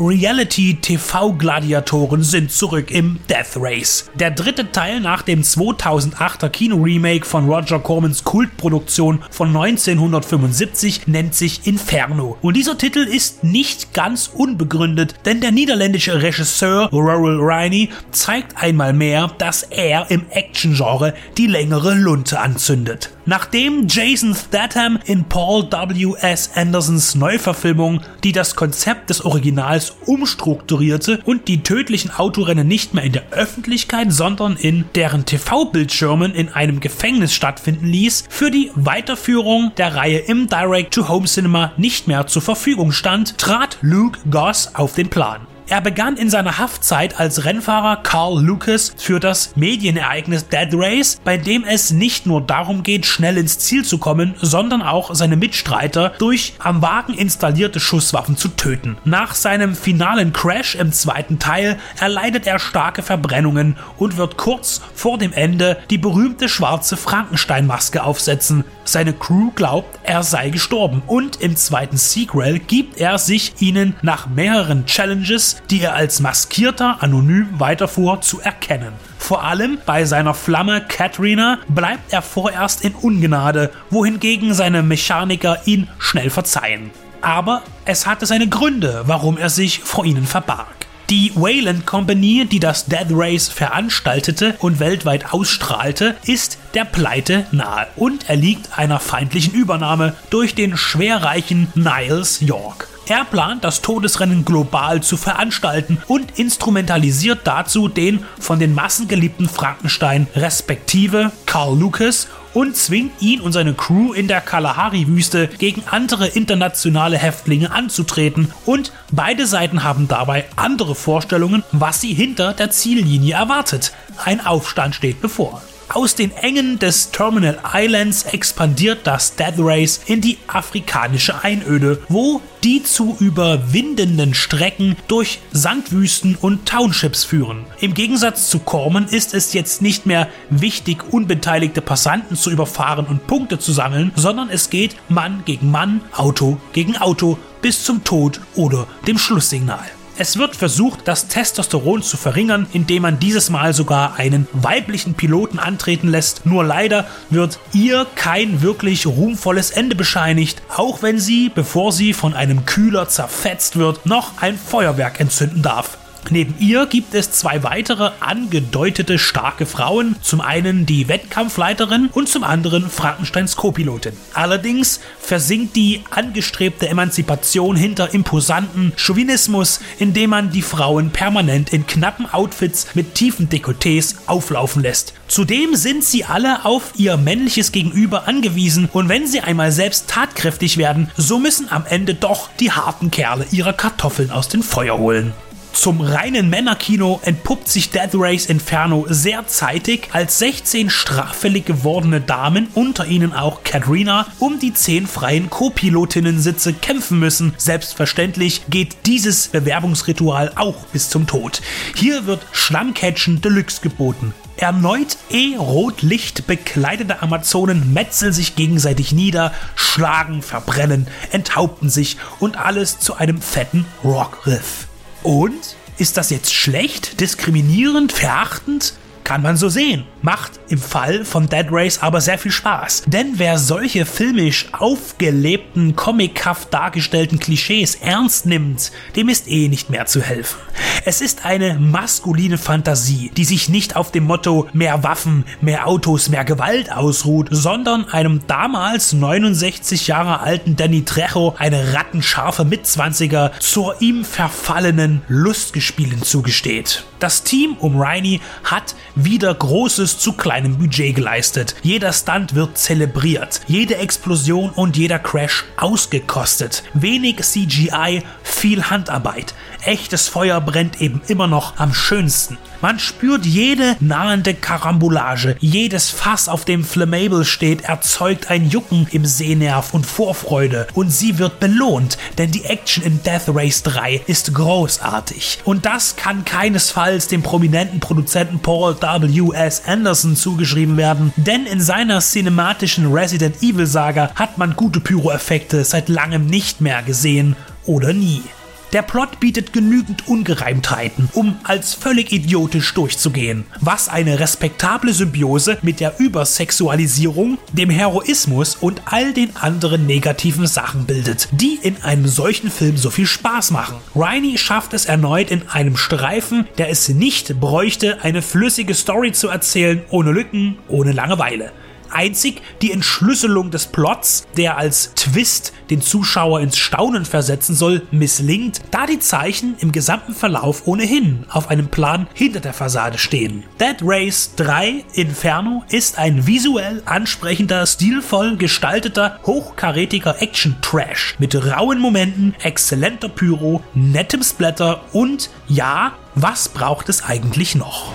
Reality-TV-Gladiatoren sind zurück im Death Race. Der dritte Teil nach dem 2008er Kino-Remake von Roger Cormans Kultproduktion von 1975 nennt sich Inferno. Und dieser Titel ist nicht ganz unbegründet, denn der niederländische Regisseur Rory Riney zeigt einmal mehr, dass er im Action-Genre die längere Lunte anzündet. Nachdem Jason Statham in Paul W. S. Andersons Neuverfilmung, die das Konzept des Originals umstrukturierte und die tödlichen Autorennen nicht mehr in der Öffentlichkeit, sondern in deren TV-Bildschirmen in einem Gefängnis stattfinden ließ, für die Weiterführung der Reihe im Direct-to-Home-Cinema nicht mehr zur Verfügung stand, trat Luke Goss auf den Plan. Er begann in seiner Haftzeit als Rennfahrer Carl Lucas für das Medienereignis Dead Race, bei dem es nicht nur darum geht, schnell ins Ziel zu kommen, sondern auch seine Mitstreiter durch am Wagen installierte Schusswaffen zu töten. Nach seinem finalen Crash im zweiten Teil erleidet er starke Verbrennungen und wird kurz vor dem Ende die berühmte schwarze Frankenstein-Maske aufsetzen. Seine Crew glaubt, er sei gestorben und im zweiten Sequel gibt er sich ihnen nach mehreren Challenges die er als maskierter anonym weiterfuhr, zu erkennen. Vor allem bei seiner Flamme Katrina bleibt er vorerst in Ungnade, wohingegen seine Mechaniker ihn schnell verzeihen. Aber es hatte seine Gründe, warum er sich vor ihnen verbarg. Die Wayland Company, die das Death Race veranstaltete und weltweit ausstrahlte, ist der Pleite nahe und erliegt einer feindlichen Übernahme durch den schwerreichen Niles York. Er plant, das Todesrennen global zu veranstalten und instrumentalisiert dazu den von den Massen geliebten Frankenstein respektive Carl Lucas und zwingt ihn und seine Crew in der Kalahari-Wüste gegen andere internationale Häftlinge anzutreten und beide Seiten haben dabei andere Vorstellungen, was sie hinter der Ziellinie erwartet. Ein Aufstand steht bevor. Aus den Engen des Terminal Islands expandiert das Death Race in die afrikanische Einöde, wo die zu überwindenden Strecken durch Sandwüsten und Townships führen. Im Gegensatz zu Corman ist es jetzt nicht mehr wichtig, unbeteiligte Passanten zu überfahren und Punkte zu sammeln, sondern es geht Mann gegen Mann, Auto gegen Auto bis zum Tod oder dem Schlusssignal. Es wird versucht, das Testosteron zu verringern, indem man dieses Mal sogar einen weiblichen Piloten antreten lässt. Nur leider wird ihr kein wirklich ruhmvolles Ende bescheinigt, auch wenn sie, bevor sie von einem Kühler zerfetzt wird, noch ein Feuerwerk entzünden darf. Neben ihr gibt es zwei weitere angedeutete starke Frauen, zum einen die Wettkampfleiterin und zum anderen Frankensteins Co-Pilotin. Allerdings versinkt die angestrebte Emanzipation hinter imposanten Chauvinismus, indem man die Frauen permanent in knappen Outfits mit tiefen Dekolletés auflaufen lässt. Zudem sind sie alle auf ihr männliches Gegenüber angewiesen und wenn sie einmal selbst tatkräftig werden, so müssen am Ende doch die harten Kerle ihre Kartoffeln aus dem Feuer holen. Zum reinen Männerkino entpuppt sich Death Race Inferno sehr zeitig, als 16 straffällig gewordene Damen, unter ihnen auch Katrina, um die 10 freien Co-Pilotinnen-Sitze kämpfen müssen. Selbstverständlich geht dieses Bewerbungsritual auch bis zum Tod. Hier wird Schlammcatchen Deluxe geboten. Erneut E-Rotlicht bekleidete Amazonen metzeln sich gegenseitig nieder, schlagen, verbrennen, enthaupten sich und alles zu einem fetten Rockriff. Und? Ist das jetzt schlecht, diskriminierend, verachtend? Kann man so sehen. Macht im Fall von Dead Race aber sehr viel Spaß. Denn wer solche filmisch aufgelebten, comichaft dargestellten Klischees ernst nimmt, dem ist eh nicht mehr zu helfen. Es ist eine maskuline Fantasie, die sich nicht auf dem Motto mehr Waffen, mehr Autos, mehr Gewalt ausruht, sondern einem damals 69 Jahre alten Danny Trejo eine rattenscharfe Mitzwanziger zur ihm verfallenen Lustgespielen zugesteht. Das Team um Riney hat wieder Großes zu kleinem Budget geleistet. Jeder Stunt wird zelebriert, jede Explosion und jeder Crash ausgekostet. Wenig CGI, viel Handarbeit. Echtes Feuer brennt eben immer noch am schönsten. Man spürt jede nahende Karambolage, jedes Fass, auf dem Flammable steht, erzeugt ein Jucken im Sehnerv und Vorfreude und sie wird belohnt, denn die Action in Death Race 3 ist großartig. Und das kann keinesfalls dem prominenten Produzenten Paul W.S. Anderson zugeschrieben werden, denn in seiner cinematischen Resident Evil Saga hat man gute Pyroeffekte seit langem nicht mehr gesehen oder nie. Der Plot bietet genügend Ungereimtheiten, um als völlig idiotisch durchzugehen, was eine respektable Symbiose mit der Übersexualisierung, dem Heroismus und all den anderen negativen Sachen bildet, die in einem solchen Film so viel Spaß machen. Riney schafft es erneut in einem Streifen, der es nicht bräuchte, eine flüssige Story zu erzählen, ohne Lücken, ohne Langeweile. Einzig die Entschlüsselung des Plots, der als Twist den Zuschauer ins Staunen versetzen soll, misslingt, da die Zeichen im gesamten Verlauf ohnehin auf einem Plan hinter der Fassade stehen. Dead Race 3 Inferno ist ein visuell ansprechender, stilvoll gestalteter, hochkarätiger Action-Trash mit rauen Momenten, exzellenter Pyro, nettem Splatter und ja, was braucht es eigentlich noch?